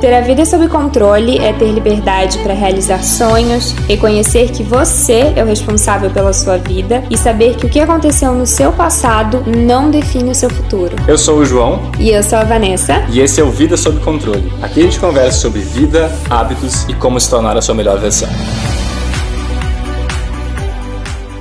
Ter a vida sob controle é ter liberdade para realizar sonhos, reconhecer que você é o responsável pela sua vida e saber que o que aconteceu no seu passado não define o seu futuro. Eu sou o João. E eu sou a Vanessa. E esse é o Vida Sob Controle. Aqui a gente conversa sobre vida, hábitos e como se tornar a sua melhor versão.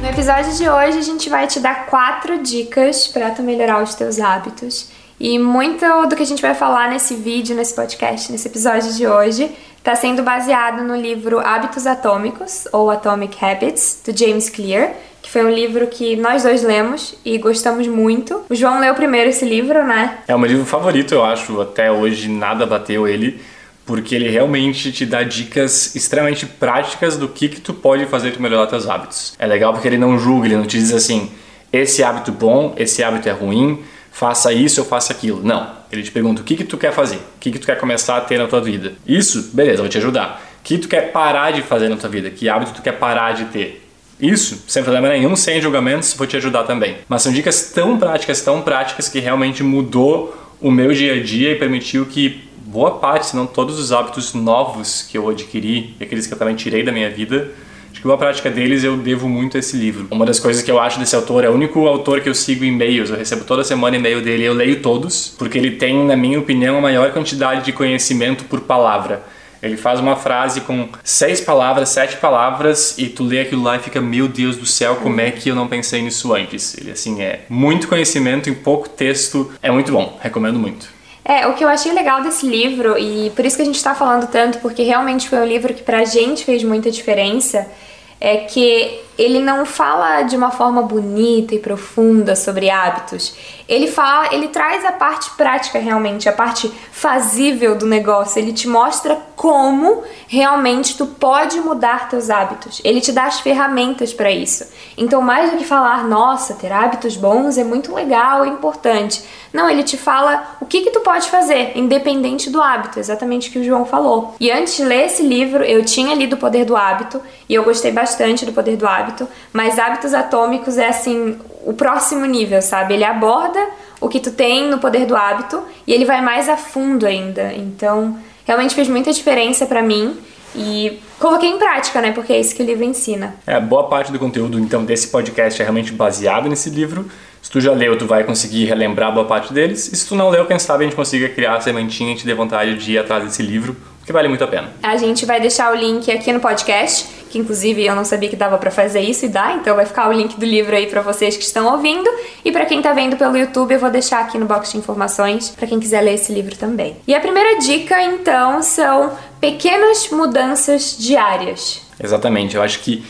No episódio de hoje a gente vai te dar quatro dicas para tu melhorar os teus hábitos. E muito do que a gente vai falar nesse vídeo, nesse podcast, nesse episódio de hoje, está sendo baseado no livro Hábitos Atômicos, ou Atomic Habits, do James Clear, que foi um livro que nós dois lemos e gostamos muito. O João leu primeiro esse livro, né? É o meu livro favorito, eu acho. Até hoje nada bateu ele, porque ele realmente te dá dicas extremamente práticas do que, que tu pode fazer para melhorar teus hábitos. É legal porque ele não julga, ele não te diz assim, esse hábito bom, esse hábito é ruim, faça isso ou faça aquilo. Não. Ele te pergunta o que, que tu quer fazer, o que, que tu quer começar a ter na tua vida. Isso, beleza, vou te ajudar. O que tu quer parar de fazer na tua vida? Que hábito tu quer parar de ter? Isso, sem problema nenhum, sem julgamentos, vou te ajudar também. Mas são dicas tão práticas, tão práticas que realmente mudou o meu dia a dia e permitiu que boa parte, se não todos os hábitos novos que eu adquiri aqueles que eu também tirei da minha vida, Acho que uma prática deles eu devo muito a esse livro. Uma das coisas que eu acho desse autor é o único autor que eu sigo em e-mails. Eu recebo toda semana e-mail dele, eu leio todos, porque ele tem, na minha opinião, a maior quantidade de conhecimento por palavra. Ele faz uma frase com seis palavras, sete palavras, e tu lê aquilo lá e fica, meu Deus do céu, como é que eu não pensei nisso antes? Ele, assim, é muito conhecimento em pouco texto. É muito bom, recomendo muito. É, o que eu achei legal desse livro, e por isso que a gente está falando tanto, porque realmente foi um livro que pra gente fez muita diferença, é que ele não fala de uma forma bonita e profunda sobre hábitos. Ele fala, ele traz a parte prática realmente, a parte fazível do negócio. Ele te mostra como realmente tu pode mudar teus hábitos. Ele te dá as ferramentas para isso. Então, mais do que falar, nossa, ter hábitos bons é muito legal, é importante. Não, ele te fala o que que tu pode fazer, independente do hábito, exatamente o que o João falou. E antes de ler esse livro, eu tinha lido O Poder do Hábito e eu gostei bastante do Poder do Hábito, mas Hábitos Atômicos é assim, o próximo nível, sabe? Ele aborda o que tu tem no Poder do Hábito e ele vai mais a fundo ainda. Então, realmente fez muita diferença para mim e coloquei em prática, né? Porque é isso que o livro ensina. É, boa parte do conteúdo então desse podcast é realmente baseado nesse livro. Se tu já leu, tu vai conseguir relembrar boa parte deles. E se tu não leu, quem sabe a gente consiga criar a sementinha e te dê vontade de ir atrás desse livro, que vale muito a pena. A gente vai deixar o link aqui no podcast, que inclusive eu não sabia que dava para fazer isso e dá, então vai ficar o link do livro aí para vocês que estão ouvindo e para quem tá vendo pelo YouTube, eu vou deixar aqui no box de informações para quem quiser ler esse livro também. E a primeira dica, então, são pequenas mudanças diárias. Exatamente, eu acho que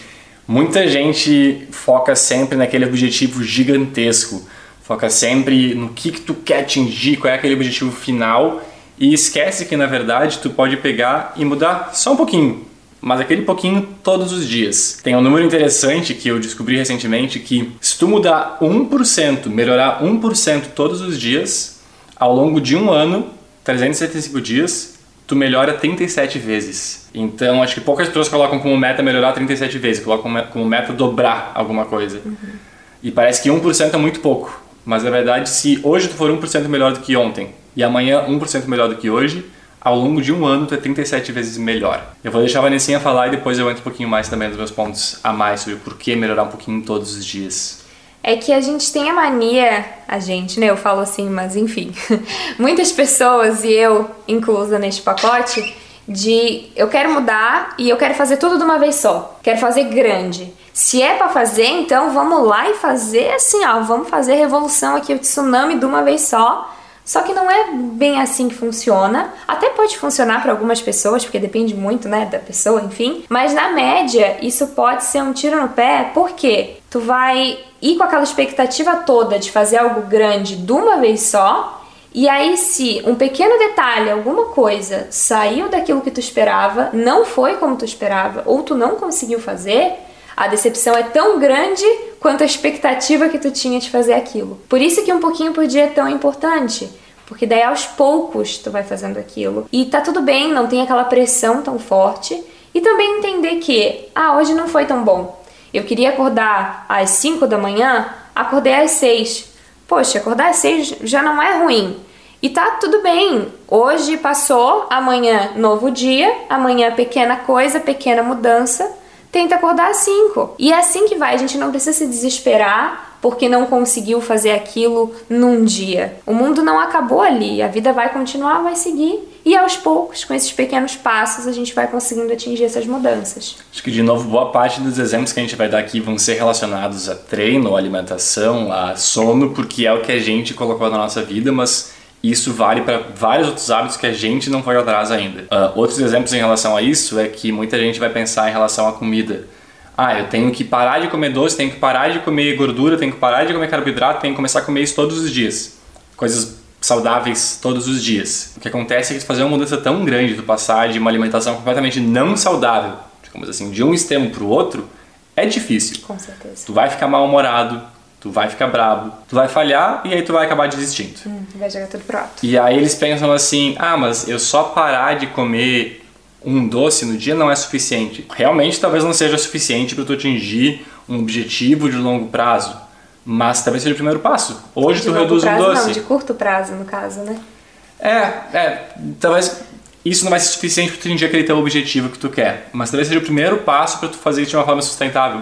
Muita gente foca sempre naquele objetivo gigantesco, foca sempre no que, que tu quer atingir, qual é aquele objetivo final e esquece que na verdade tu pode pegar e mudar só um pouquinho, mas aquele pouquinho todos os dias. Tem um número interessante que eu descobri recentemente que se tu mudar 1%, melhorar 1% todos os dias, ao longo de um ano, 375 dias, tu melhora 37 vezes. Então, acho que poucas pessoas colocam como meta melhorar 37 vezes, colocam como meta dobrar alguma coisa. Uhum. E parece que 1% é muito pouco. Mas na verdade, se hoje tu for 1% melhor do que ontem e amanhã 1% melhor do que hoje, ao longo de um ano tu é 37 vezes melhor. Eu vou deixar a Vanessinha falar e depois eu entro um pouquinho mais também nos meus pontos a mais sobre por que melhorar um pouquinho todos os dias é que a gente tem a mania, a gente, né? Eu falo assim, mas enfim, muitas pessoas e eu inclusa neste pacote, de eu quero mudar e eu quero fazer tudo de uma vez só. Quero fazer grande. Se é para fazer, então vamos lá e fazer assim, ó, vamos fazer revolução aqui, o tsunami de uma vez só. Só que não é bem assim que funciona. Até pode funcionar para algumas pessoas, porque depende muito, né, da pessoa, enfim. Mas na média, isso pode ser um tiro no pé, porque tu vai ir com aquela expectativa toda de fazer algo grande de uma vez só. E aí, se um pequeno detalhe, alguma coisa saiu daquilo que tu esperava, não foi como tu esperava, ou tu não conseguiu fazer, a decepção é tão grande quanto a expectativa que tu tinha de fazer aquilo. Por isso que um pouquinho por dia é tão importante. Porque daí aos poucos tu vai fazendo aquilo. E tá tudo bem, não tem aquela pressão tão forte. E também entender que, ah, hoje não foi tão bom. Eu queria acordar às 5 da manhã, acordei às 6. Poxa, acordar às 6 já não é ruim. E tá tudo bem. Hoje passou, amanhã novo dia, amanhã pequena coisa, pequena mudança. Tenta acordar às 5. E é assim que vai, a gente não precisa se desesperar porque não conseguiu fazer aquilo num dia. O mundo não acabou ali, a vida vai continuar, vai seguir. E aos poucos, com esses pequenos passos, a gente vai conseguindo atingir essas mudanças. Acho que, de novo, boa parte dos exemplos que a gente vai dar aqui vão ser relacionados a treino, alimentação, a sono, porque é o que a gente colocou na nossa vida, mas isso vale para vários outros hábitos que a gente não foi atrás ainda. Uh, outros exemplos em relação a isso é que muita gente vai pensar em relação à comida. Ah, eu tenho que parar de comer doce, tenho que parar de comer gordura, tenho que parar de comer carboidrato, tenho que começar a comer isso todos os dias. Coisas saudáveis todos os dias. O que acontece é que fazer uma mudança tão grande, tu passar de uma alimentação completamente não saudável, digamos assim, de um extremo para o outro, é difícil. Com certeza. Tu vai ficar mal-humorado, tu vai ficar brabo, tu vai falhar e aí tu vai acabar desistindo. Hum, vai jogar tudo pro alto. E aí eles pensam assim: ah, mas eu só parar de comer um doce no dia não é suficiente. Realmente, talvez não seja suficiente para tu atingir um objetivo de longo prazo, mas talvez seja o primeiro passo. Hoje de tu reduz prazo, um doce. Não, de curto prazo, no caso, né? É, é, talvez isso não vai ser suficiente para tu atingir aquele teu objetivo que tu quer, mas talvez seja o primeiro passo para tu fazer isso de uma forma sustentável.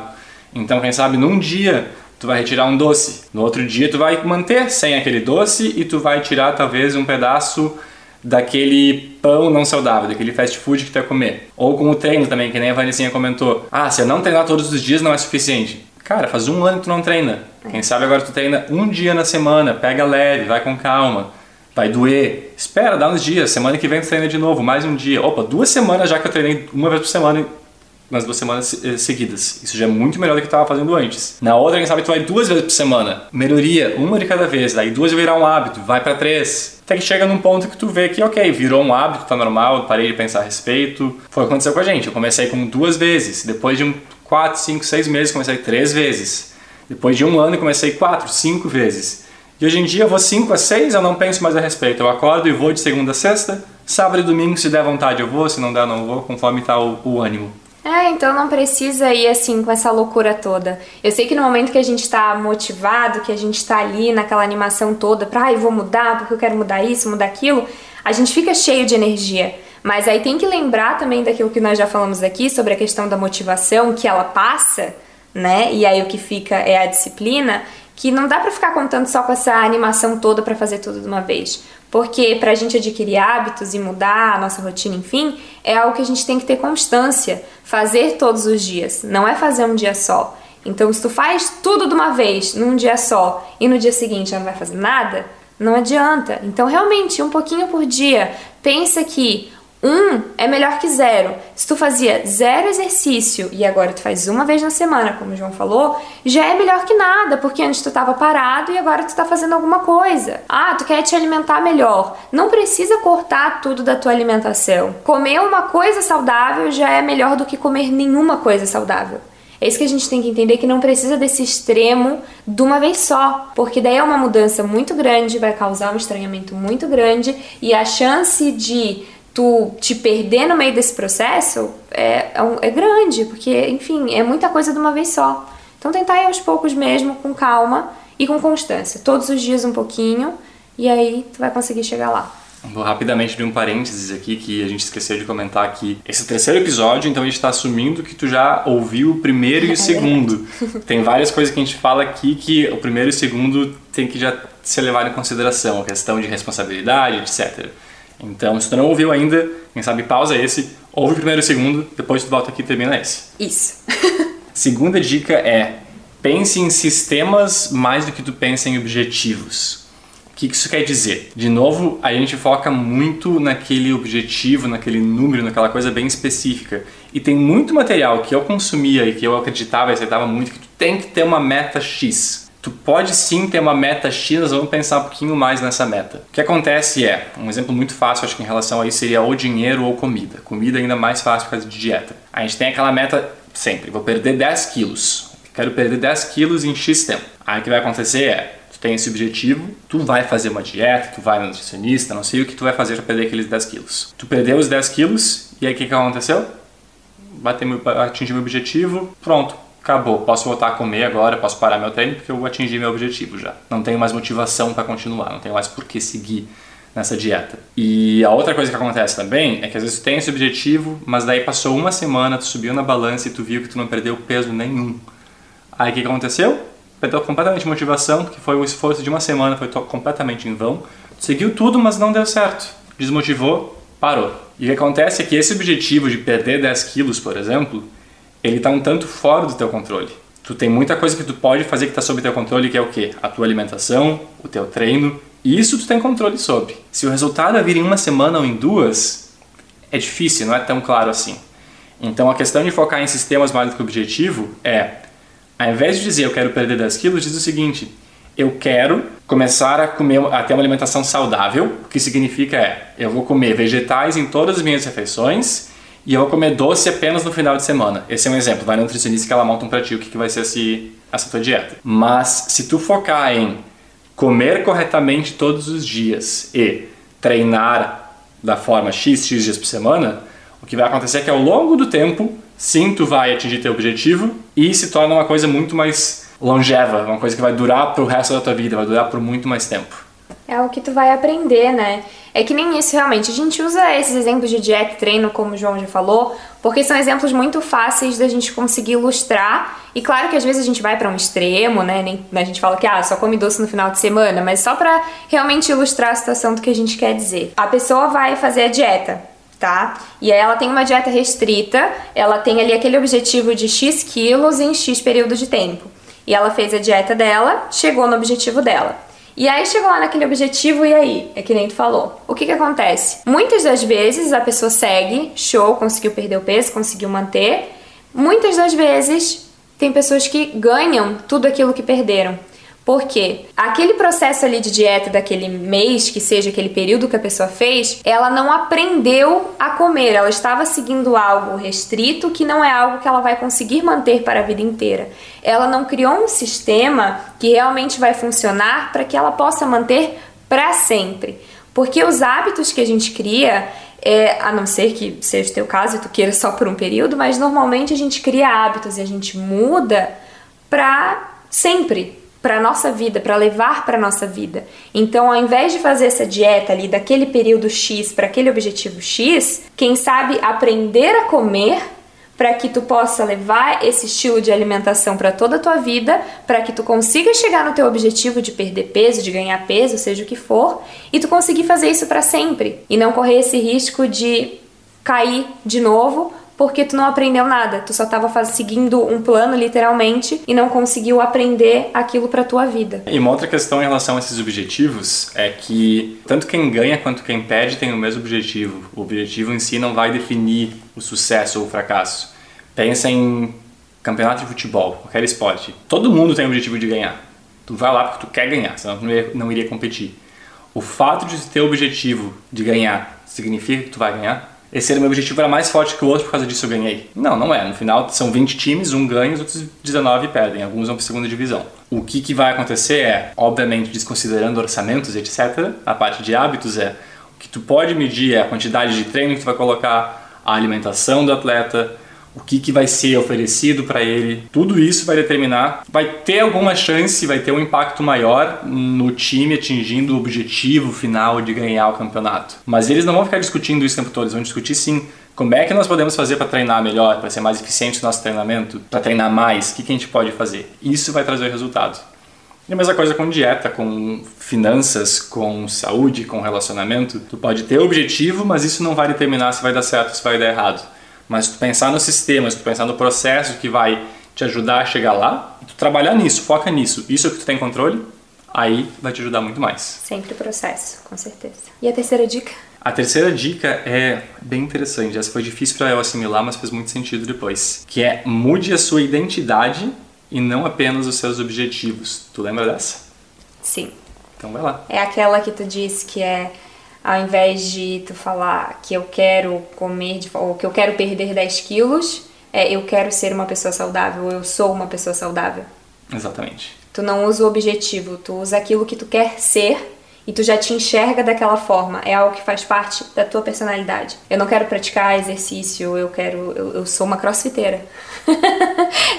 Então, quem sabe num dia tu vai retirar um doce. No outro dia tu vai manter sem aquele doce e tu vai tirar talvez um pedaço daquele pão não saudável, daquele fast food que tu vai comer. Ou com o treino também, que nem a Vanessinha comentou. Ah, se eu não treinar todos os dias não é suficiente. Cara, faz um ano que tu não treina. Quem sabe agora tu treina um dia na semana, pega leve, vai com calma. Vai doer. Espera, dá uns dias. Semana que vem tu treina de novo, mais um dia. Opa, duas semanas já que eu treinei uma vez por semana nas duas semanas eh, seguidas. Isso já é muito melhor do que eu estava fazendo antes. Na outra, quem sabe tu vai duas vezes por semana. Melhoria, uma de cada vez. Daí duas virar um hábito, vai para três. Até que chega num ponto que tu vê que, ok, virou um hábito, tá normal, parei de pensar a respeito. Foi o que aconteceu com a gente. Eu comecei com duas vezes. Depois de um quatro, cinco, seis meses, comecei três vezes. Depois de um ano, comecei quatro, cinco vezes. E hoje em dia eu vou cinco a seis, eu não penso mais a respeito. Eu acordo e vou de segunda a sexta. Sábado e domingo, se der vontade, eu vou. Se não der, não vou, conforme tá o, o ânimo. É, então não precisa ir assim com essa loucura toda. Eu sei que no momento que a gente tá motivado, que a gente tá ali naquela animação toda pra, ai, vou mudar porque eu quero mudar isso, mudar aquilo, a gente fica cheio de energia. Mas aí tem que lembrar também daquilo que nós já falamos aqui sobre a questão da motivação, que ela passa, né? E aí o que fica é a disciplina, que não dá para ficar contando só com essa animação toda para fazer tudo de uma vez. Porque para a gente adquirir hábitos e mudar a nossa rotina, enfim, é algo que a gente tem que ter constância, fazer todos os dias, não é fazer um dia só. Então, se tu faz tudo de uma vez, num dia só, e no dia seguinte já não vai fazer nada, não adianta. Então, realmente, um pouquinho por dia. Pensa que um é melhor que zero. Se tu fazia zero exercício e agora tu faz uma vez na semana, como o João falou, já é melhor que nada, porque antes tu estava parado e agora tu está fazendo alguma coisa. Ah, tu quer te alimentar melhor. Não precisa cortar tudo da tua alimentação. Comer uma coisa saudável já é melhor do que comer nenhuma coisa saudável. É isso que a gente tem que entender que não precisa desse extremo de uma vez só, porque daí é uma mudança muito grande, vai causar um estranhamento muito grande e a chance de tu te perder no meio desse processo é, é, é, grande, porque, enfim, é muita coisa de uma vez só. Então tentar ir aos poucos mesmo, com calma e com constância. Todos os dias um pouquinho, e aí tu vai conseguir chegar lá. Vou rapidamente abrir um parênteses aqui que a gente esqueceu de comentar aqui. Esse é o terceiro episódio, então a gente está assumindo que tu já ouviu o primeiro e o é segundo. Tem várias coisas que a gente fala aqui que o primeiro e o segundo tem que já ser levado em consideração, a questão de responsabilidade, etc. Então, se tu não ouviu ainda, quem sabe pausa esse, ouve o primeiro e o segundo, depois tu volta aqui e termina esse. Isso. Segunda dica é pense em sistemas mais do que tu pensa em objetivos. O que isso quer dizer? De novo, a gente foca muito naquele objetivo, naquele número, naquela coisa bem específica. E tem muito material que eu consumia e que eu acreditava e aceitava muito que tu tem que ter uma meta X tu pode sim ter uma meta X, nós vamos pensar um pouquinho mais nessa meta. O que acontece é, um exemplo muito fácil, acho que em relação a isso seria ou dinheiro ou comida. Comida ainda mais fácil por causa de dieta. A gente tem aquela meta sempre, vou perder 10 quilos. Quero perder 10 quilos em X tempo. Aí o que vai acontecer é, tu tem esse objetivo, tu vai fazer uma dieta, tu vai no nutricionista, não sei o que tu vai fazer para perder aqueles 10 quilos. Tu perdeu os 10 quilos, e aí o que, que aconteceu? Bateu, atingiu meu objetivo, pronto, acabou, posso voltar a comer agora, posso parar meu treino porque eu atingi meu objetivo já. Não tenho mais motivação para continuar, não tenho mais por que seguir nessa dieta. E a outra coisa que acontece também é que às vezes tu tem esse objetivo, mas daí passou uma semana, tu subiu na balança e tu viu que tu não perdeu peso nenhum. Aí o que aconteceu? Perdeu completamente motivação, porque foi o esforço de uma semana, foi completamente em vão. Tu seguiu tudo, mas não deu certo. Desmotivou, parou. E o que acontece é que esse objetivo de perder 10 quilos, por exemplo, ele está um tanto fora do teu controle. Tu tem muita coisa que tu pode fazer que está sob teu controle, que é o quê? A tua alimentação, o teu treino isso tu tem controle sobre. Se o resultado é vir em uma semana ou em duas, é difícil, não é tão claro assim. Então a questão de focar em sistemas mais do que objetivo é, ao invés de dizer eu quero perder 10 quilos, diz o seguinte: eu quero começar a comer a ter uma alimentação saudável, o que significa é eu vou comer vegetais em todas as minhas refeições e eu vou comer doce apenas no final de semana. Esse é um exemplo, vai no nutricionista que ela monta um pra ti o que, que vai ser esse, essa tua dieta. Mas se tu focar em comer corretamente todos os dias e treinar da forma X, X dias por semana, o que vai acontecer é que ao longo do tempo, sim, tu vai atingir teu objetivo e se torna uma coisa muito mais longeva, uma coisa que vai durar pro resto da tua vida, vai durar por muito mais tempo. É o que tu vai aprender, né? É que nem isso realmente. A gente usa esses exemplos de dieta e treino, como o João já falou, porque são exemplos muito fáceis da gente conseguir ilustrar. E claro que às vezes a gente vai para um extremo, né? Nem, a gente fala que ah, só come doce no final de semana, mas só para realmente ilustrar a situação do que a gente quer dizer. A pessoa vai fazer a dieta, tá? E aí ela tem uma dieta restrita, ela tem ali aquele objetivo de X quilos em X período de tempo. E ela fez a dieta dela, chegou no objetivo dela. E aí chegou lá naquele objetivo e aí? É que nem tu falou. O que que acontece? Muitas das vezes a pessoa segue, show, conseguiu perder o peso, conseguiu manter. Muitas das vezes tem pessoas que ganham tudo aquilo que perderam. Porque aquele processo ali de dieta daquele mês, que seja aquele período que a pessoa fez, ela não aprendeu a comer, ela estava seguindo algo restrito que não é algo que ela vai conseguir manter para a vida inteira. Ela não criou um sistema que realmente vai funcionar para que ela possa manter para sempre. Porque os hábitos que a gente cria, é, a não ser que seja o teu caso e tu queira só por um período, mas normalmente a gente cria hábitos e a gente muda para sempre para nossa vida, para levar para nossa vida. Então, ao invés de fazer essa dieta ali daquele período X para aquele objetivo X, quem sabe aprender a comer para que tu possa levar esse estilo de alimentação para toda a tua vida, para que tu consiga chegar no teu objetivo de perder peso, de ganhar peso, seja o que for, e tu conseguir fazer isso para sempre e não correr esse risco de cair de novo porque tu não aprendeu nada, tu só estava seguindo um plano literalmente e não conseguiu aprender aquilo para tua vida. E uma outra questão em relação a esses objetivos é que tanto quem ganha quanto quem perde tem o mesmo objetivo. O objetivo em si não vai definir o sucesso ou o fracasso. Pensa em campeonato de futebol, qualquer esporte. Todo mundo tem o objetivo de ganhar. Tu vai lá porque tu quer ganhar, senão tu não iria, não iria competir. O fato de ter o objetivo de ganhar significa que tu vai ganhar? Esse era o meu objetivo era mais forte que o outro, por causa disso eu ganhei. Não, não é. No final são 20 times, um ganha, os outros 19 perdem. Alguns vão para segunda divisão. O que, que vai acontecer é, obviamente, desconsiderando orçamentos, etc., a parte de hábitos é o que tu pode medir é a quantidade de treino que tu vai colocar, a alimentação do atleta, o que, que vai ser oferecido para ele. Tudo isso vai determinar, vai ter alguma chance, vai ter um impacto maior no time atingindo o objetivo final de ganhar o campeonato. Mas eles não vão ficar discutindo isso o tempo todo, eles vão discutir sim como é que nós podemos fazer para treinar melhor, para ser mais eficiente no nosso treinamento, para treinar mais, o que, que a gente pode fazer. Isso vai trazer resultado. E a mesma coisa com dieta, com finanças, com saúde, com relacionamento. Tu pode ter objetivo, mas isso não vai determinar se vai dar certo ou se vai dar errado. Mas tu pensar no sistema, se tu pensar no processo que vai te ajudar a chegar lá, tu trabalhar nisso, foca nisso, isso é o que tu tem controle, aí vai te ajudar muito mais. Sempre o processo, com certeza. E a terceira dica? A terceira dica é bem interessante. Essa foi difícil para eu assimilar, mas fez muito sentido depois. Que é mude a sua identidade e não apenas os seus objetivos. Tu lembra dessa? Sim. Então vai lá. É aquela que tu disse que é ao invés de tu falar que eu quero comer, de, ou que eu quero perder 10 quilos, é eu quero ser uma pessoa saudável, eu sou uma pessoa saudável. Exatamente. Tu não usa o objetivo, tu usa aquilo que tu quer ser e tu já te enxerga daquela forma. É algo que faz parte da tua personalidade. Eu não quero praticar exercício, eu quero. Eu, eu sou uma crossfiteira.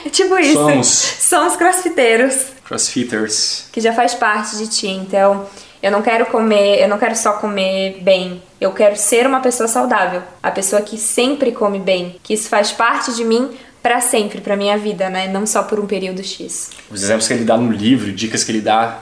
é tipo isso. Somos. Somos crossfiteiros. Crossfitters. Que já faz parte de ti. Então, Eu não quero comer, eu não quero só comer bem. Eu quero ser uma pessoa saudável, a pessoa que sempre come bem, que isso faz parte de mim para sempre, para minha vida, né? Não só por um período X. Os exemplos que ele dá no livro, dicas que ele dá,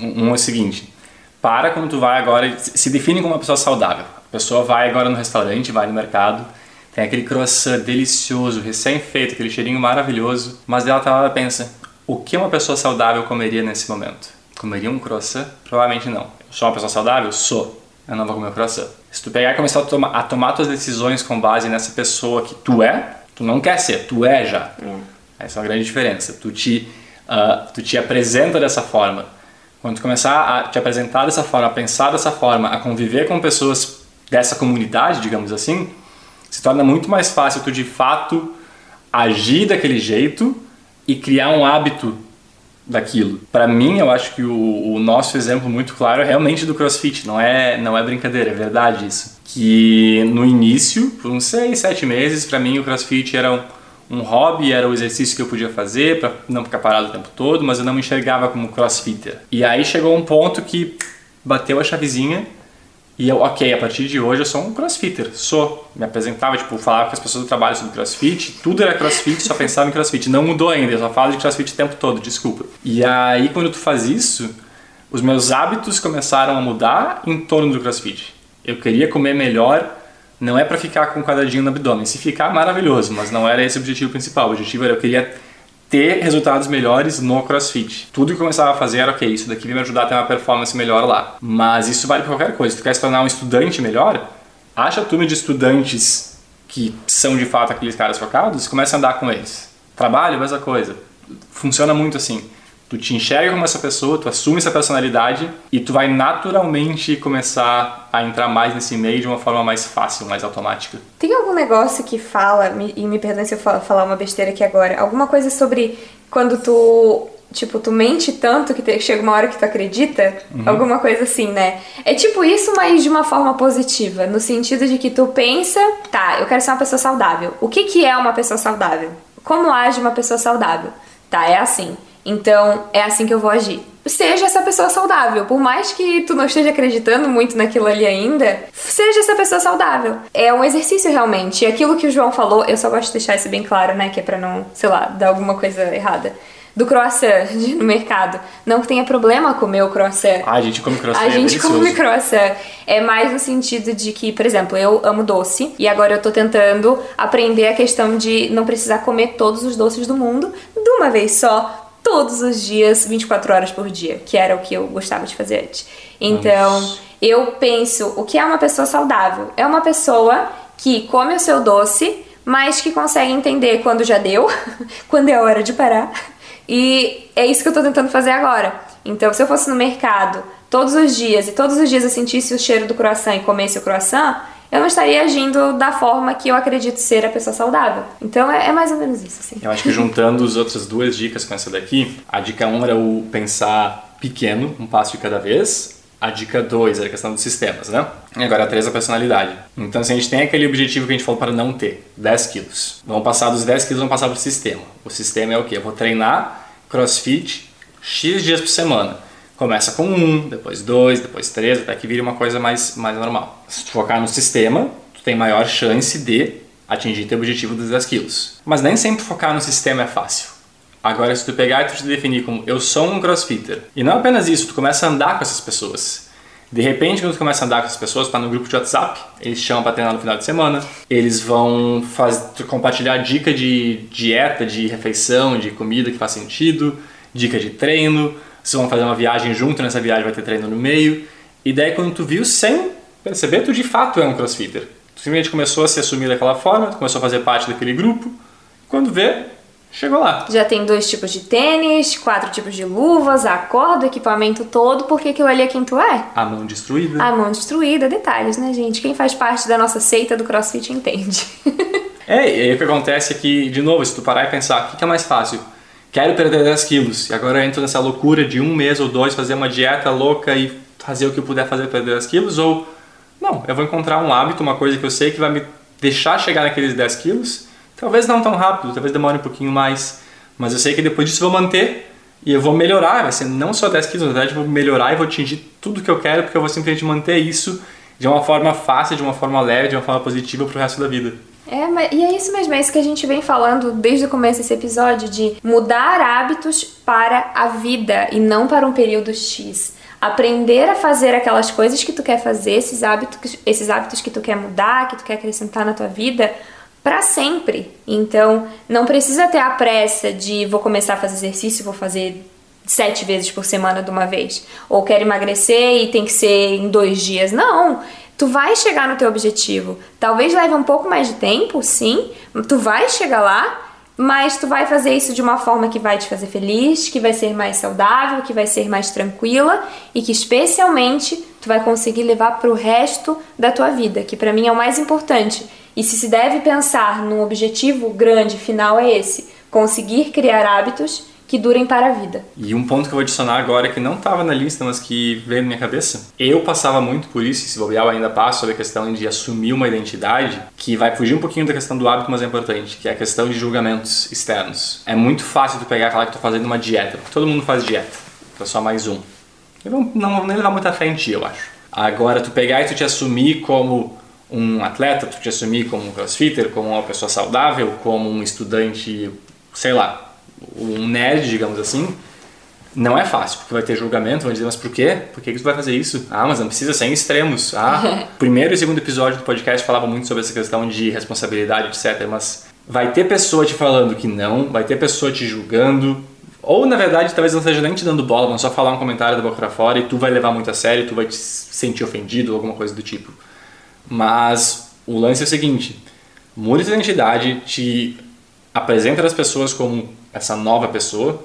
um é o seguinte: para quando tu vai agora, se define como uma pessoa saudável. A pessoa vai agora no restaurante, vai no mercado, tem aquele croissant delicioso, recém-feito, aquele cheirinho maravilhoso, mas ela tá lá e pensa: o que uma pessoa saudável comeria nesse momento? Comeria um croissant? Provavelmente não. Eu sou uma pessoa saudável? Sou. Eu não vou comer um croissant. Se tu pegar e começar a tomar, a tomar tuas decisões com base nessa pessoa que tu é, Tu não quer ser, tu é já. Hum. Essa é uma grande diferença. Tu te, uh, tu te apresenta dessa forma. Quando tu começar a te apresentar dessa forma, a pensar dessa forma, a conviver com pessoas dessa comunidade, digamos assim, se torna muito mais fácil tu de fato agir daquele jeito e criar um hábito daquilo. Para mim, eu acho que o, o, nosso exemplo muito claro é realmente do CrossFit. Não é, não é brincadeira, é verdade isso que no início, por uns 6, 7 meses, para mim o CrossFit era um, um hobby, era o exercício que eu podia fazer para não ficar parado o tempo todo, mas eu não me enxergava como crossfitter. E aí chegou um ponto que bateu a chavezinha e eu, ok, a partir de hoje eu sou um crossfitter, sou. Me apresentava, tipo, falava com as pessoas do trabalho sobre crossfit, tudo era crossfit, só pensava em crossfit. Não mudou ainda, eu só falo de crossfit o tempo todo, desculpa. E aí quando tu faz isso, os meus hábitos começaram a mudar em torno do crossfit eu queria comer melhor, não é para ficar com um quadradinho no abdômen. Se ficar, maravilhoso, mas não era esse o objetivo principal. O objetivo era eu queria ter resultados melhores no CrossFit. Tudo que eu começava a fazer era, ok, isso daqui vai me ajudar a ter uma performance melhor lá. Mas isso vale para qualquer coisa. Se tu quer se tornar um estudante melhor, acha a turma de estudantes que são de fato aqueles caras focados e começa a andar com eles. Trabalho, mesma coisa. Funciona muito assim. Tu te enxerga como essa pessoa, tu assume essa personalidade e tu vai naturalmente começar a entrar mais nesse meio de uma forma mais fácil, mais automática. Tem algum negócio que fala, e me perdoe se eu falar uma besteira aqui agora, alguma coisa sobre quando tu tipo, tu mente tanto que chega uma hora que tu acredita, uhum. alguma coisa assim, né? É tipo isso, mas de uma forma positiva, no sentido de que tu pensa, tá, eu quero ser uma pessoa saudável. O que que é uma pessoa saudável? Como age uma pessoa saudável? Tá, é assim. Então, é assim que eu vou agir. Seja essa pessoa saudável. Por mais que tu não esteja acreditando muito naquilo ali ainda, seja essa pessoa saudável. É um exercício realmente. E aquilo que o João falou, eu só gosto de deixar isso bem claro, né? Que é pra não, sei lá, dar alguma coisa errada do croissant no mercado. Não que tenha problema comer o croissant. Ah, a gente come croissant. A é gente come croissant. É mais no sentido de que, por exemplo, eu amo doce e agora eu tô tentando aprender a questão de não precisar comer todos os doces do mundo de uma vez só todos os dias, 24 horas por dia, que era o que eu gostava de fazer antes. Então, Nossa. eu penso, o que é uma pessoa saudável? É uma pessoa que come o seu doce, mas que consegue entender quando já deu, quando é a hora de parar. E é isso que eu tô tentando fazer agora. Então, se eu fosse no mercado todos os dias e todos os dias eu sentisse o cheiro do croissant e comesse o croissant, eu não estaria agindo da forma que eu acredito ser a pessoa saudável. Então é, é mais ou menos isso, assim. Eu acho que juntando as outras duas dicas com essa daqui, a dica 1 um era o pensar pequeno, um passo de cada vez. A dica 2 era a questão dos sistemas, né? E agora a 3 a personalidade. Então, se a gente tem aquele objetivo que a gente falou para não ter, 10 quilos. Vamos passar dos 10 quilos, vamos passar para o sistema. O sistema é o quê? Eu vou treinar crossfit X dias por semana. Começa com um, depois dois, depois três, até que vire uma coisa mais, mais normal. Se tu focar no sistema, tu tem maior chance de atingir teu objetivo dos 10 quilos. Mas nem sempre focar no sistema é fácil. Agora, se tu pegar e tu te definir como eu sou um crossfitter, e não apenas isso, tu começa a andar com essas pessoas. De repente, quando tu começa a andar com as pessoas, tá no grupo de WhatsApp, eles chamam para treinar no final de semana, eles vão faz, compartilhar dica de dieta, de refeição, de comida que faz sentido, dica de treino, vocês vão fazer uma viagem junto, nessa viagem vai ter treino no meio. E daí quando tu viu sem perceber, tu de fato é um crossfitter. Tu simplesmente começou a se assumir daquela forma, tu começou a fazer parte daquele grupo. Quando vê, chegou lá. Já tem dois tipos de tênis, quatro tipos de luvas, a corda, o equipamento todo, porque aquilo ali é quem tu é. A mão destruída. A mão destruída, detalhes, né, gente? Quem faz parte da nossa seita do crossfit entende. é, e aí o que acontece é que, de novo, se tu parar e pensar, o que é mais fácil? Quero perder 10 quilos. E agora eu entro nessa loucura de um mês ou dois fazer uma dieta louca e fazer o que eu puder fazer para perder 10 quilos. Ou, não, eu vou encontrar um hábito, uma coisa que eu sei que vai me deixar chegar naqueles 10 quilos. Talvez não tão rápido, talvez demore um pouquinho mais. Mas eu sei que depois disso eu vou manter E eu vou melhorar, vai ser não só 10 quilos, na verdade eu vou melhorar e vou atingir tudo que eu quero, porque eu vou simplesmente manter isso de uma forma fácil, de uma forma leve, de uma forma positiva pro resto da vida. É, mas, e é isso mesmo, é isso que a gente vem falando desde o começo desse episódio, de mudar hábitos para a vida e não para um período X. Aprender a fazer aquelas coisas que tu quer fazer, esses hábitos, esses hábitos que tu quer mudar, que tu quer acrescentar na tua vida, para sempre. Então, não precisa ter a pressa de vou começar a fazer exercício, vou fazer sete vezes por semana de uma vez. Ou quero emagrecer e tem que ser em dois dias. Não! Tu vai chegar no teu objetivo. Talvez leve um pouco mais de tempo, sim. Tu vai chegar lá, mas tu vai fazer isso de uma forma que vai te fazer feliz, que vai ser mais saudável, que vai ser mais tranquila e que especialmente tu vai conseguir levar para o resto da tua vida, que para mim é o mais importante. E se se deve pensar num objetivo grande final é esse: conseguir criar hábitos que durem para a vida. E um ponto que eu vou adicionar agora que não estava na lista, mas que veio na minha cabeça. Eu passava muito por isso, e se bobear eu ainda passo, sobre a questão de assumir uma identidade, que vai fugir um pouquinho da questão do hábito, mas é importante, que é a questão de julgamentos externos. É muito fácil tu pegar e falar que tu tá fazendo uma dieta, porque todo mundo faz dieta. Tu é só mais um. Eu não, não nem levar muita fé em ti, eu acho. Agora, tu pegar e tu te assumir como um atleta, tu te assumir como um crossfitter, como uma pessoa saudável, como um estudante, sei lá, um nerd, digamos assim, não é fácil, porque vai ter julgamento, vão dizer, mas por quê? Por que, que tu vai fazer isso? Ah, mas não precisa ser em extremos. Ah, primeiro e segundo episódio do podcast falavam muito sobre essa questão de responsabilidade, etc. Mas vai ter pessoa te falando que não, vai ter pessoa te julgando, ou na verdade talvez não seja nem te dando bola, vão só falar um comentário da boca pra fora e tu vai levar muito a sério, tu vai te sentir ofendido ou alguma coisa do tipo. Mas o lance é o seguinte: muda tua identidade, te apresenta as pessoas como essa nova pessoa,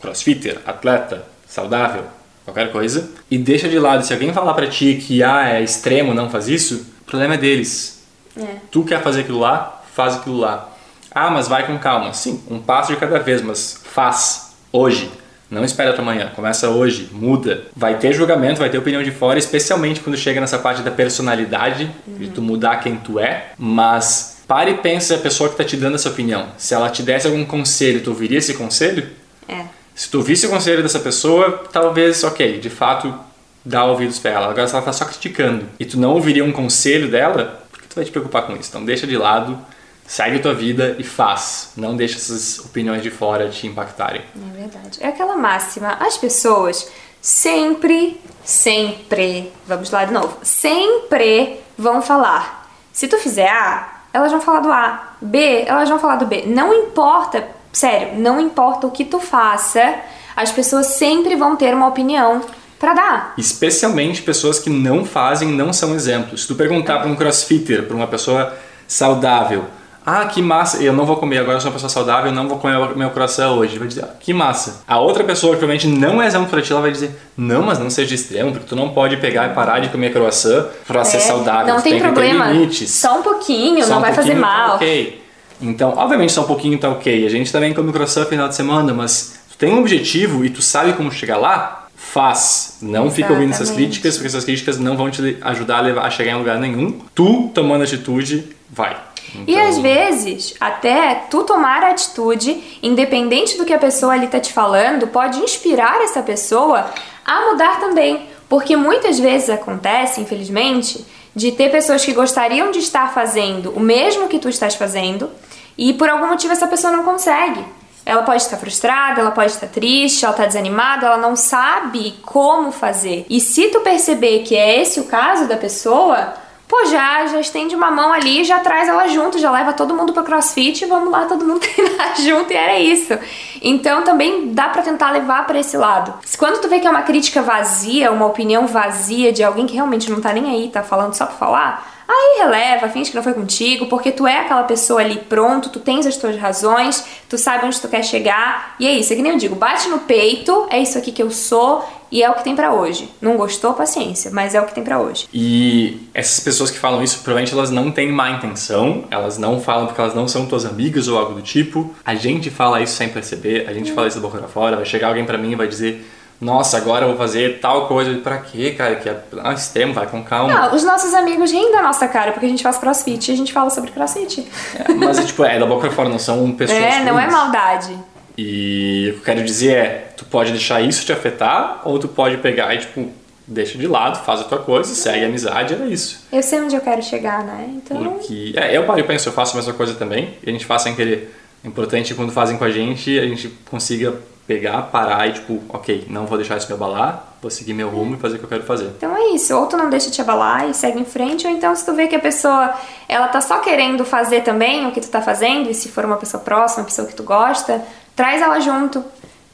crossfitter, atleta, saudável, qualquer coisa, e deixa de lado. Se alguém falar para ti que ah, é extremo, não faz isso, o problema é deles. É. Tu quer fazer aquilo lá, faz aquilo lá. Ah, mas vai com calma. Sim, um passo de cada vez, mas faz hoje. Não espera até amanhã, começa hoje, muda. Vai ter julgamento, vai ter opinião de fora, especialmente quando chega nessa parte da personalidade, uhum. de tu mudar quem tu é, mas Pare e pense a pessoa que está te dando essa opinião. Se ela te desse algum conselho, tu ouviria esse conselho? É. Se tu ouvisse o conselho dessa pessoa, talvez, ok, de fato, dá ouvidos para ela. Agora, se ela está só criticando e tu não ouviria um conselho dela, por que tu vai te preocupar com isso? Então, deixa de lado, segue tua vida e faz. Não deixa essas opiniões de fora te impactarem. É verdade. É aquela máxima. As pessoas sempre, sempre, vamos lá de novo, sempre vão falar. Se tu fizer A, elas vão falar do A. B, elas vão falar do B. Não importa, sério, não importa o que tu faça, as pessoas sempre vão ter uma opinião para dar. Especialmente pessoas que não fazem, não são exemplos. Se tu perguntar para um crossfitter, para uma pessoa saudável, ah, que massa, eu não vou comer, agora eu sou uma pessoa saudável, eu não vou comer meu coração hoje. Vai dizer, ah, que massa. A outra pessoa que provavelmente não é exemplo para ti, ela vai dizer, não, mas não seja extremo, porque tu não pode pegar e parar de comer croissant para é, ser saudável. Não tem, tem problema. Só um pouquinho, só não um vai fazer mal. Tá ok. Então, obviamente, só um pouquinho tá ok. A gente também come croissant no final de semana, mas tu tem um objetivo e tu sabe como chegar lá, faz. Não Exatamente. fica ouvindo essas críticas, porque essas críticas não vão te ajudar a, levar, a chegar em lugar nenhum. Tu, tomando atitude, vai. Então... E às vezes, até tu tomar a atitude, independente do que a pessoa ali tá te falando, pode inspirar essa pessoa a mudar também. Porque muitas vezes acontece, infelizmente, de ter pessoas que gostariam de estar fazendo o mesmo que tu estás fazendo e por algum motivo essa pessoa não consegue. Ela pode estar frustrada, ela pode estar triste, ela está desanimada, ela não sabe como fazer. E se tu perceber que é esse o caso da pessoa, pô, já, já estende uma mão ali, já traz ela junto, já leva todo mundo pro crossfit vamos lá todo mundo treinar junto e era isso. Então também dá para tentar levar para esse lado. Quando tu vê que é uma crítica vazia, uma opinião vazia de alguém que realmente não tá nem aí, tá falando só pra falar, Aí releva, finge que não foi contigo, porque tu é aquela pessoa ali pronto, tu tens as tuas razões, tu sabe onde tu quer chegar, e é isso, é que nem eu digo, bate no peito, é isso aqui que eu sou e é o que tem para hoje. Não gostou, paciência, mas é o que tem para hoje. E essas pessoas que falam isso, provavelmente elas não têm má intenção, elas não falam porque elas não são tuas amigas ou algo do tipo. A gente fala isso sem perceber, a gente hum. fala isso da boca pra fora, vai chegar alguém para mim e vai dizer nossa, agora eu vou fazer tal coisa. Pra quê, cara? Que é ah, extremo, vai com calma. Não, os nossos amigos riem da nossa cara, porque a gente faz crossfit e a gente fala sobre crossfit. É, mas, tipo, é da boca pra fora, não são pessoas. É, não é maldade. E o que eu quero dizer é, tu pode deixar isso te afetar ou tu pode pegar e, tipo, deixa de lado, faz a tua coisa, segue a amizade, era isso. Eu sei onde eu quero chegar, né? Então. Porque. É, eu, eu penso, eu faço a mesma coisa também, e a gente faz sem querer. É importante quando fazem com a gente, a gente consiga pegar, parar e tipo, ok, não vou deixar isso me abalar, vou seguir meu rumo e fazer o que eu quero fazer. Então é isso, ou tu não deixa te abalar e segue em frente, ou então se tu vê que a pessoa, ela tá só querendo fazer também o que tu tá fazendo, e se for uma pessoa próxima, uma pessoa que tu gosta, traz ela junto,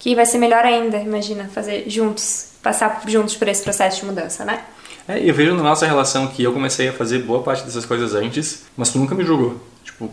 que vai ser melhor ainda, imagina, fazer juntos, passar juntos por esse processo de mudança, né? É, eu vejo na nossa relação que eu comecei a fazer boa parte dessas coisas antes, mas tu nunca me julgou. Tipo,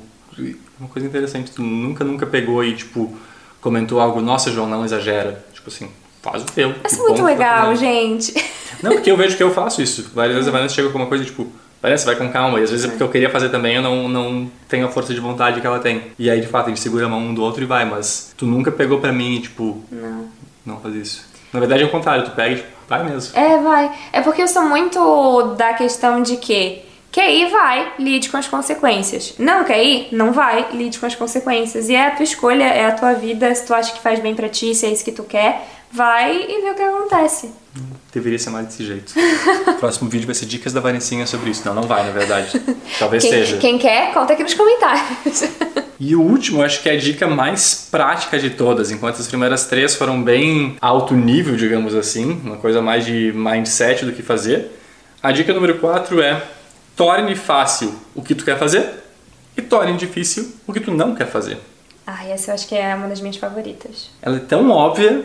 uma coisa interessante, tu nunca, nunca pegou e, tipo, comentou algo, nossa, João, não exagera. Tipo assim, faz o teu. Isso é muito legal, gente. Não, porque eu vejo que eu faço isso. Várias vezes a Vanessa chega com uma coisa, tipo, Vanessa, vai com calma. E às vezes é porque eu queria fazer também, eu não, não tenho a força de vontade que ela tem. E aí, de fato, a gente segura a mão um do outro e vai. Mas tu nunca pegou pra mim e, tipo, Não. não faz isso. Na verdade é o contrário, tu pega e, tipo, vai mesmo. É, vai. É porque eu sou muito da questão de que quer ir, vai, lide com as consequências. Não quer ir? Não vai, lide com as consequências. E é a tua escolha, é a tua vida, se tu acha que faz bem pra ti, se é isso que tu quer, vai e vê o que acontece. Deveria ser mais desse jeito. o próximo vídeo vai ser dicas da Vanessinha sobre isso. Não, não vai, na verdade. Talvez Quem, seja. quem quer, conta aqui nos comentários. E o último, acho que é a dica mais prática de todas. Enquanto as primeiras três foram bem alto nível, digamos assim, uma coisa mais de mindset do que fazer. A dica número quatro é torne fácil o que tu quer fazer e torne difícil o que tu não quer fazer. Ah, essa eu acho que é uma das minhas favoritas. Ela é tão óbvia,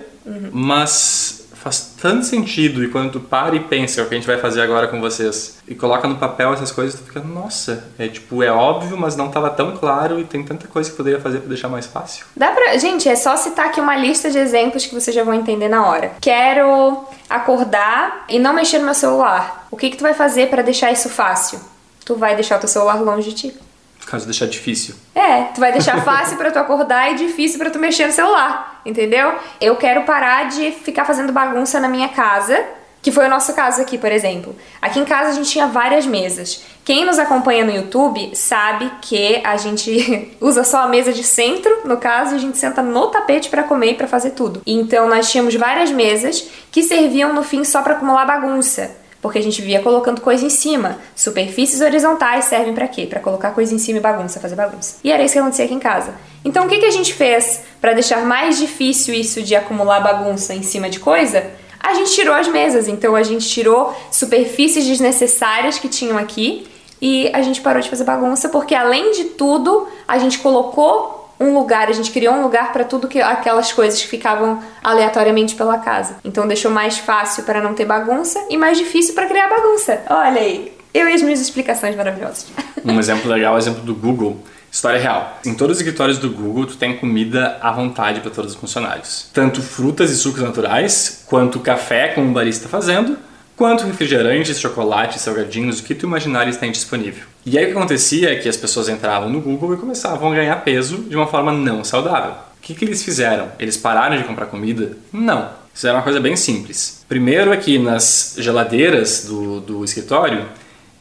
mas faz tanto sentido. E quando tu para e pensa, é o que a gente vai fazer agora com vocês, e coloca no papel essas coisas, tu fica, nossa, é tipo, é óbvio, mas não estava tão claro e tem tanta coisa que poderia fazer para deixar mais fácil. Dá pra. Gente, é só citar aqui uma lista de exemplos que vocês já vão entender na hora. Quero acordar e não mexer no meu celular. O que, que tu vai fazer para deixar isso fácil? Tu vai deixar o teu celular longe de ti. Caso deixar difícil. É, tu vai deixar fácil pra tu acordar e difícil pra tu mexer no celular, entendeu? Eu quero parar de ficar fazendo bagunça na minha casa, que foi o nosso caso aqui, por exemplo. Aqui em casa a gente tinha várias mesas. Quem nos acompanha no YouTube sabe que a gente usa só a mesa de centro, no caso, a gente senta no tapete pra comer e pra fazer tudo. Então nós tínhamos várias mesas que serviam no fim só pra acumular bagunça porque a gente via colocando coisa em cima. Superfícies horizontais servem para quê? Para colocar coisa em cima e bagunça, fazer bagunça. E era isso que acontecia aqui em casa. Então o que, que a gente fez para deixar mais difícil isso de acumular bagunça em cima de coisa? A gente tirou as mesas, então a gente tirou superfícies desnecessárias que tinham aqui e a gente parou de fazer bagunça porque além de tudo a gente colocou um lugar, a gente criou um lugar para tudo que aquelas coisas que ficavam aleatoriamente pela casa. Então deixou mais fácil para não ter bagunça e mais difícil para criar bagunça. Olha aí, eu e as minhas explicações maravilhosas. Um exemplo legal é o exemplo do Google. História real. Em todos os escritórios do Google, tu tem comida à vontade para todos os funcionários. Tanto frutas e sucos naturais, quanto café, como o barista fazendo, quanto refrigerantes, chocolates, salgadinhos, o que tu imaginar eles têm disponível. E aí o que acontecia é que as pessoas entravam no Google e começavam a ganhar peso de uma forma não saudável. O que, que eles fizeram? Eles pararam de comprar comida? Não. Fizeram uma coisa bem simples. Primeiro aqui nas geladeiras do, do escritório,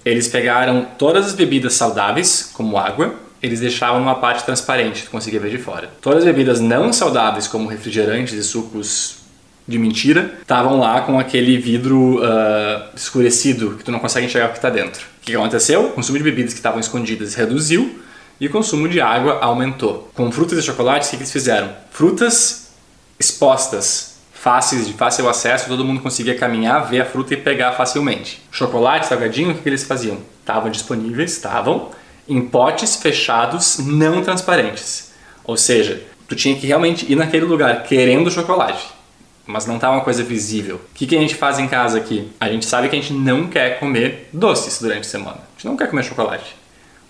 eles pegaram todas as bebidas saudáveis, como água, eles deixavam uma parte transparente, tu conseguia ver de fora. Todas as bebidas não saudáveis, como refrigerantes e sucos de mentira, estavam lá com aquele vidro uh, escurecido que tu não consegue enxergar o que está dentro. O que aconteceu? O consumo de bebidas que estavam escondidas reduziu e o consumo de água aumentou. Com frutas e chocolates, o que, eles fizeram? Frutas expostas, fáceis, de fácil acesso, todo mundo conseguia caminhar, ver a fruta e pegar facilmente. Chocolate, salgadinho, o que, que eles faziam? Estavam disponíveis, estavam em potes fechados não transparentes. Ou seja, tu tinha que realmente ir naquele lugar querendo chocolate mas não tá uma coisa visível. O que, que a gente faz em casa aqui? A gente sabe que a gente não quer comer doces durante a semana. A gente não quer comer chocolate.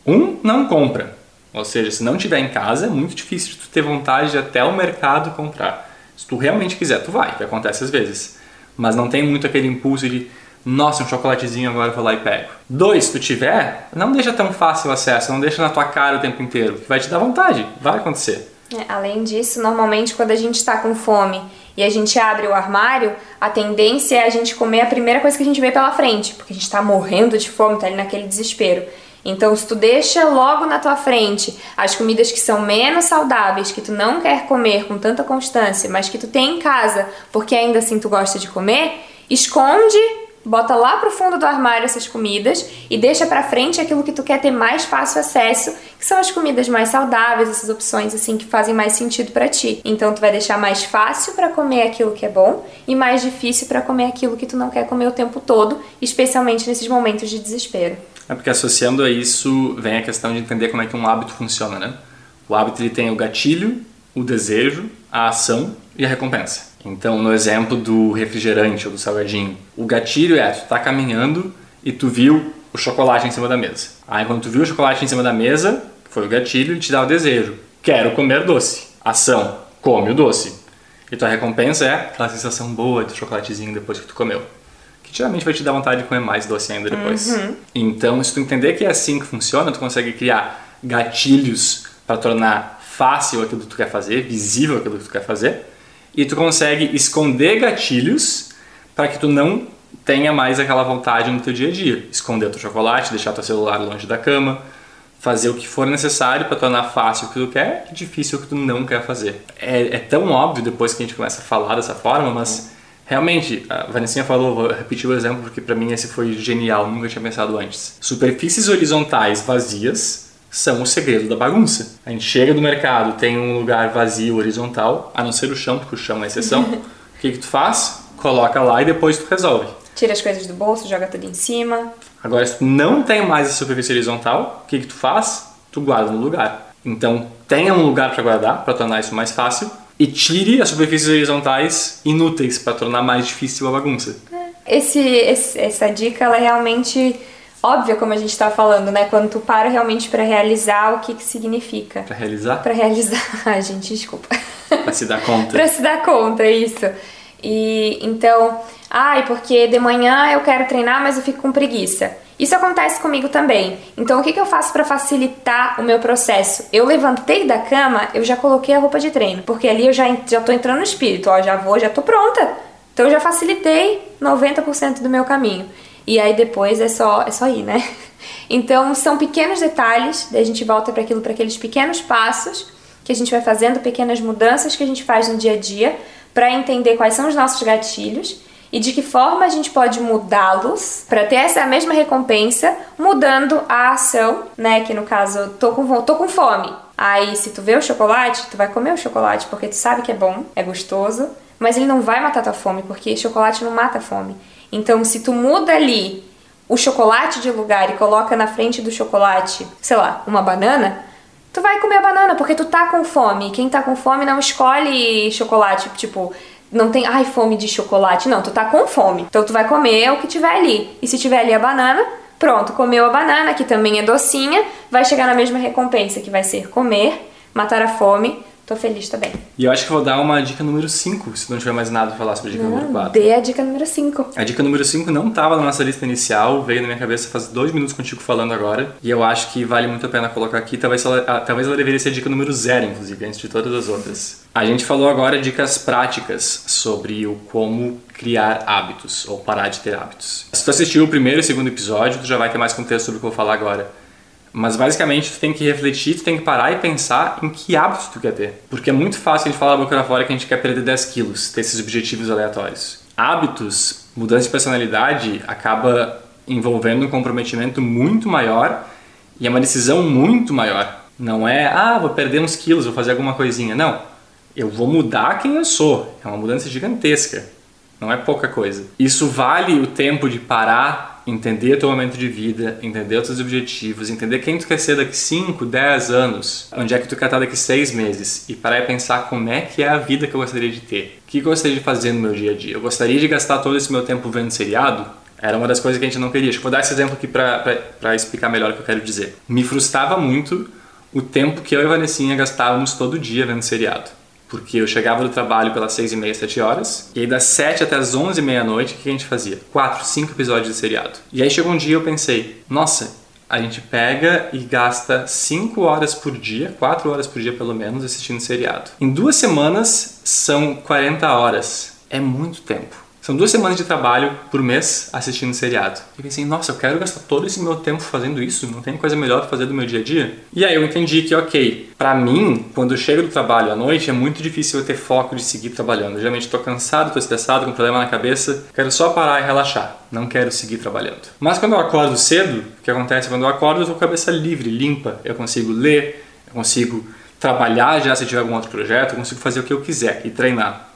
Um, não compra. Ou seja, se não tiver em casa, é muito difícil tu ter vontade de até o mercado comprar. Se tu realmente quiser, tu vai, que acontece às vezes. Mas não tem muito aquele impulso de, nossa, um chocolatezinho agora eu vou lá e pego. Dois, se tu tiver, não deixa tão fácil o acesso, não deixa na tua cara o tempo inteiro, que vai te dar vontade, vai acontecer. É, além disso, normalmente quando a gente está com fome e a gente abre o armário, a tendência é a gente comer a primeira coisa que a gente vê pela frente, porque a gente está morrendo de fome, tá ali naquele desespero. Então, se tu deixa logo na tua frente as comidas que são menos saudáveis, que tu não quer comer com tanta constância, mas que tu tem em casa, porque ainda assim tu gosta de comer, esconde bota lá pro fundo do armário essas comidas e deixa para frente aquilo que tu quer ter mais fácil acesso, que são as comidas mais saudáveis, essas opções assim que fazem mais sentido para ti. Então tu vai deixar mais fácil para comer aquilo que é bom e mais difícil para comer aquilo que tu não quer comer o tempo todo, especialmente nesses momentos de desespero. É porque associando a isso vem a questão de entender como é que um hábito funciona, né? O hábito ele tem o gatilho, o desejo, a ação e a recompensa. Então, no exemplo do refrigerante ou do salgadinho, o gatilho é tu tá caminhando e tu viu o chocolate em cima da mesa. Aí quando tu viu o chocolate em cima da mesa, foi o gatilho e te dá o desejo. Quero comer doce. Ação, come o doce. E tua recompensa é aquela sensação boa do chocolatezinho depois que tu comeu. Que geralmente vai te dar vontade de comer mais doce ainda depois. Uhum. Então, se tu entender que é assim que funciona, tu consegue criar gatilhos para tornar fácil aquilo que tu quer fazer, visível aquilo que tu quer fazer e tu consegue esconder gatilhos para que tu não tenha mais aquela vontade no teu dia a dia. Esconder teu chocolate, deixar teu celular longe da cama, fazer o que for necessário para tornar fácil o que tu quer e difícil o que tu não quer fazer. É, é, tão óbvio depois que a gente começa a falar dessa forma, mas realmente, a Vanessinha falou, vou repetir o exemplo porque para mim esse foi genial, nunca tinha pensado antes. Superfícies horizontais vazias são o segredo da bagunça. A gente chega do mercado, tem um lugar vazio, horizontal, a não ser o chão, porque o chão é exceção. o que, que tu faz? Coloca lá e depois tu resolve. Tira as coisas do bolso, joga tudo em cima. Agora, se tu não tem mais a superfície horizontal, o que, que tu faz? Tu guarda no lugar. Então, tenha um lugar para guardar, para tornar isso mais fácil, e tire as superfícies horizontais inúteis para tornar mais difícil a bagunça. Esse, esse, essa dica, ela é realmente óbvia, como a gente está falando, né? Quando tu para realmente para realizar o que que significa. Para realizar? Para realizar. Ai, gente, desculpa. Para se dar conta. para se dar conta, é isso. E então, ai, porque de manhã eu quero treinar, mas eu fico com preguiça. Isso acontece comigo também. Então, o que, que eu faço para facilitar o meu processo? Eu levantei da cama, eu já coloquei a roupa de treino, porque ali eu já, já tô entrando no espírito, ó, já vou, já tô pronta. Então, eu já facilitei 90% do meu caminho. E aí depois é só, é só ir, né? Então são pequenos detalhes, daí a gente volta para aquilo, para aqueles pequenos passos que a gente vai fazendo, pequenas mudanças que a gente faz no dia a dia para entender quais são os nossos gatilhos e de que forma a gente pode mudá-los para ter essa mesma recompensa, mudando a ação, né? Que no caso, tô com, tô com fome. Aí, se tu vê o chocolate, tu vai comer o chocolate porque tu sabe que é bom, é gostoso, mas ele não vai matar tua fome, porque chocolate não mata a fome. Então, se tu muda ali o chocolate de lugar e coloca na frente do chocolate, sei lá, uma banana, tu vai comer a banana porque tu tá com fome. Quem tá com fome não escolhe chocolate, tipo, não tem, ai, fome de chocolate. Não, tu tá com fome. Então tu vai comer o que tiver ali. E se tiver ali a banana, pronto, comeu a banana, que também é docinha, vai chegar na mesma recompensa, que vai ser comer, matar a fome, Tô feliz também. E eu acho que vou dar uma dica número 5, se não tiver mais nada pra falar sobre a dica não, número 4. Dê a dica número 5. A dica número 5 não tava na nossa lista inicial, veio na minha cabeça faz dois minutos contigo falando agora. E eu acho que vale muito a pena colocar aqui. Talvez ela, ah, talvez ela deveria ser a dica número 0, inclusive, antes de todas as outras. A gente falou agora dicas práticas sobre o como criar hábitos ou parar de ter hábitos. Se tu assistiu o primeiro e o segundo episódio, tu já vai ter mais contexto sobre o que eu vou falar agora. Mas basicamente tu tem que refletir, tu tem que parar e pensar em que hábitos tu quer ter. Porque é muito fácil a gente falar da boca fora que a gente quer perder 10 quilos, ter esses objetivos aleatórios. Hábitos, mudança de personalidade, acaba envolvendo um comprometimento muito maior e é uma decisão muito maior. Não é, ah, vou perder uns quilos, vou fazer alguma coisinha. Não. Eu vou mudar quem eu sou. É uma mudança gigantesca. Não é pouca coisa. Isso vale o tempo de parar entender o teu momento de vida, entender os teus objetivos, entender quem tu quer ser daqui 5, 10 anos, onde é que tu quer estar daqui 6 meses e parar e pensar como é que é a vida que eu gostaria de ter. O que eu gostaria de fazer no meu dia a dia? Eu gostaria de gastar todo esse meu tempo vendo seriado? Era uma das coisas que a gente não queria. Acho que vou dar esse exemplo aqui para explicar melhor o que eu quero dizer. Me frustrava muito o tempo que eu e a Vanessinha gastávamos todo dia vendo seriado. Porque eu chegava do trabalho pelas 6 e meia, 7 horas, e aí das 7 até as 11 e meia noite, o que a gente fazia? 4, 5 episódios de seriado. E aí chegou um dia eu pensei, nossa, a gente pega e gasta 5 horas por dia, 4 horas por dia pelo menos, assistindo seriado. Em duas semanas são 40 horas. É muito tempo. São duas semanas de trabalho por mês assistindo seriado. E pensei, nossa, eu quero gastar todo esse meu tempo fazendo isso, não tem coisa melhor pra fazer do meu dia a dia? E aí eu entendi que, ok, para mim, quando eu chego do trabalho à noite, é muito difícil eu ter foco de seguir trabalhando. Geralmente tô cansado, tô estressado, com problema na cabeça, quero só parar e relaxar, não quero seguir trabalhando. Mas quando eu acordo cedo, o que acontece quando eu acordo, eu tô com a cabeça livre, limpa, eu consigo ler, eu consigo trabalhar já se tiver algum outro projeto, eu consigo fazer o que eu quiser e treinar.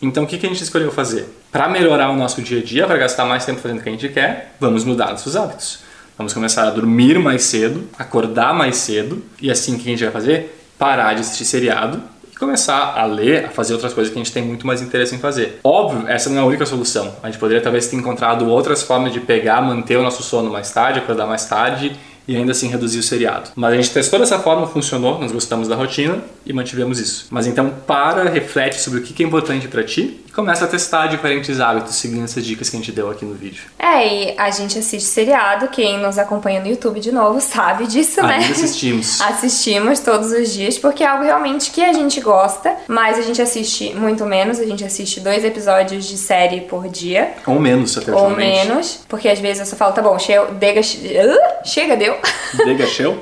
Então o que a gente escolheu fazer? Para melhorar o nosso dia a dia, para gastar mais tempo fazendo o que a gente quer, vamos mudar nossos hábitos. Vamos começar a dormir mais cedo, acordar mais cedo e assim o que a gente vai fazer? Parar de assistir seriado e começar a ler, a fazer outras coisas que a gente tem muito mais interesse em fazer. Óbvio, essa não é a única solução. A gente poderia talvez ter encontrado outras formas de pegar, manter o nosso sono mais tarde, acordar mais tarde e ainda assim reduzir o seriado. Mas a gente testou dessa forma, funcionou, nós gostamos da rotina e mantivemos isso. Mas então para, reflete sobre o que é importante para ti começa a testar diferentes hábitos seguindo essas dicas que a gente deu aqui no vídeo. É, e a gente assiste seriado, quem nos acompanha no YouTube de novo sabe disso, né? Ainda assistimos. assistimos todos os dias, porque é algo realmente que a gente gosta, mas a gente assiste muito menos, a gente assiste dois episódios de série por dia. Ou menos, até Ou menos, porque às vezes eu só falo, tá bom, chega, dega, chega, deu.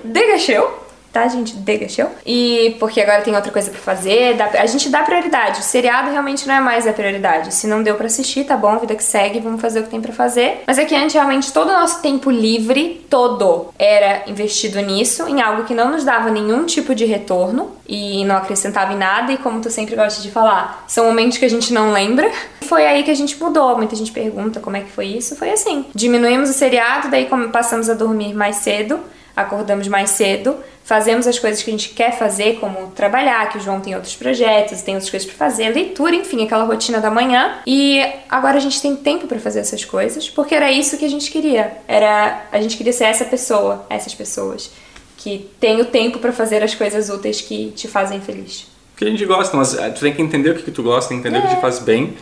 Dega show? Tá, gente? Dega show. E porque agora tem outra coisa para fazer, dá, a gente dá prioridade. O seriado realmente não é mais a prioridade. Se não deu para assistir, tá bom, vida que segue, vamos fazer o que tem para fazer. Mas é que antes realmente todo o nosso tempo livre, todo, era investido nisso, em algo que não nos dava nenhum tipo de retorno e não acrescentava em nada. E como tu sempre gosta de falar, são momentos que a gente não lembra. Foi aí que a gente mudou. Muita gente pergunta como é que foi isso. Foi assim: diminuímos o seriado, daí passamos a dormir mais cedo acordamos mais cedo, fazemos as coisas que a gente quer fazer, como trabalhar, que o João tem outros projetos, tem outras coisas para fazer, leitura, enfim, aquela rotina da manhã. E agora a gente tem tempo para fazer essas coisas, porque era isso que a gente queria. Era a gente queria ser essa pessoa, essas pessoas que tem o tempo para fazer as coisas úteis que te fazem feliz. Porque a gente gosta, mas eh, tu tem que entender o que, tu gosta, entender é. o que te é. faz bem.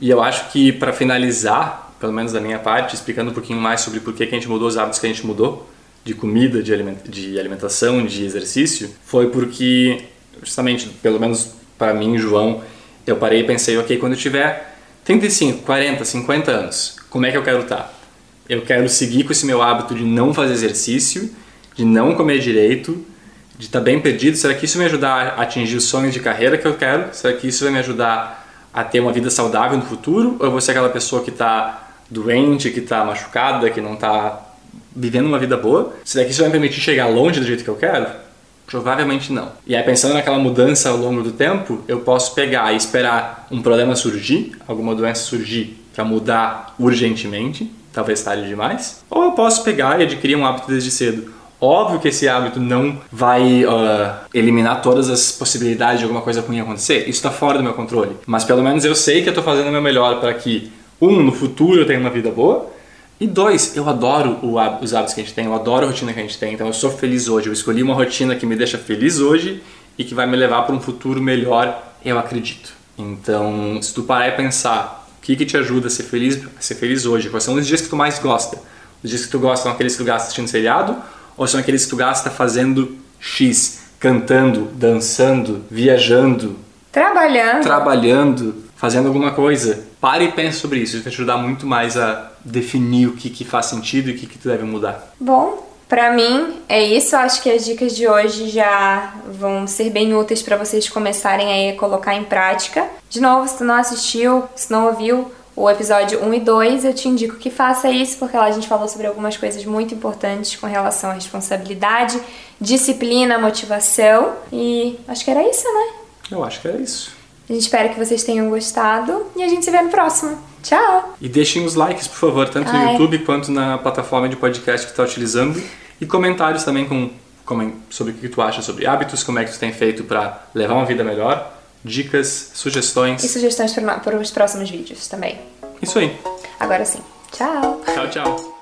E eu acho que para finalizar, pelo menos da minha parte, explicando um pouquinho mais sobre por que a gente mudou os hábitos que a gente mudou, de comida, de, aliment de alimentação, de exercício, foi porque, justamente, pelo menos para mim, João, eu parei e pensei, ok, quando eu tiver 35, 40, 50 anos, como é que eu quero estar? Tá? Eu quero seguir com esse meu hábito de não fazer exercício, de não comer direito, de estar tá bem perdido. Será que isso vai me ajudar a atingir os sonhos de carreira que eu quero? Será que isso vai me ajudar a ter uma vida saudável no futuro? Ou eu vou ser aquela pessoa que está doente, que está machucada, que não está vivendo uma vida boa. Será que isso vai me permitir chegar longe do jeito que eu quero? Provavelmente não. E aí, pensando naquela mudança ao longo do tempo, eu posso pegar e esperar um problema surgir, alguma doença surgir para mudar urgentemente, talvez tarde demais, ou eu posso pegar e adquirir um hábito desde cedo. Óbvio que esse hábito não vai uh, eliminar todas as possibilidades de alguma coisa ruim acontecer, isso está fora do meu controle. Mas pelo menos eu sei que eu estou fazendo o meu melhor para que, um, no futuro eu tenha uma vida boa, e dois, eu adoro o, os hábitos que a gente tem, eu adoro a rotina que a gente tem, então eu sou feliz hoje. Eu escolhi uma rotina que me deixa feliz hoje e que vai me levar para um futuro melhor, eu acredito. Então, se tu parar e pensar o que, que te ajuda a ser feliz, a ser feliz hoje, quais são os dias que tu mais gosta? Os dias que tu gosta são aqueles que tu gasta assistindo seriado ou são aqueles que tu gasta fazendo X, cantando, dançando, viajando, trabalhando, trabalhando, fazendo alguma coisa? Pare e pense sobre isso, isso vai te ajudar muito mais a definir o que, que faz sentido e o que, que tu deve mudar? Bom, para mim é isso. Acho que as dicas de hoje já vão ser bem úteis para vocês começarem a colocar em prática. De novo, se tu não assistiu, se não ouviu o episódio 1 e 2, eu te indico que faça isso, porque lá a gente falou sobre algumas coisas muito importantes com relação à responsabilidade, disciplina, motivação e acho que era isso, né? Eu acho que era isso. A gente espera que vocês tenham gostado e a gente se vê no próximo. Tchau! E deixem os likes, por favor, tanto no YouTube quanto na plataforma de podcast que está utilizando. E comentários também com, com, sobre o que tu acha sobre hábitos, como é que tu tem feito para levar uma vida melhor, dicas, sugestões. E sugestões para os próximos vídeos também. Isso aí. Agora sim. Tchau! Tchau, tchau!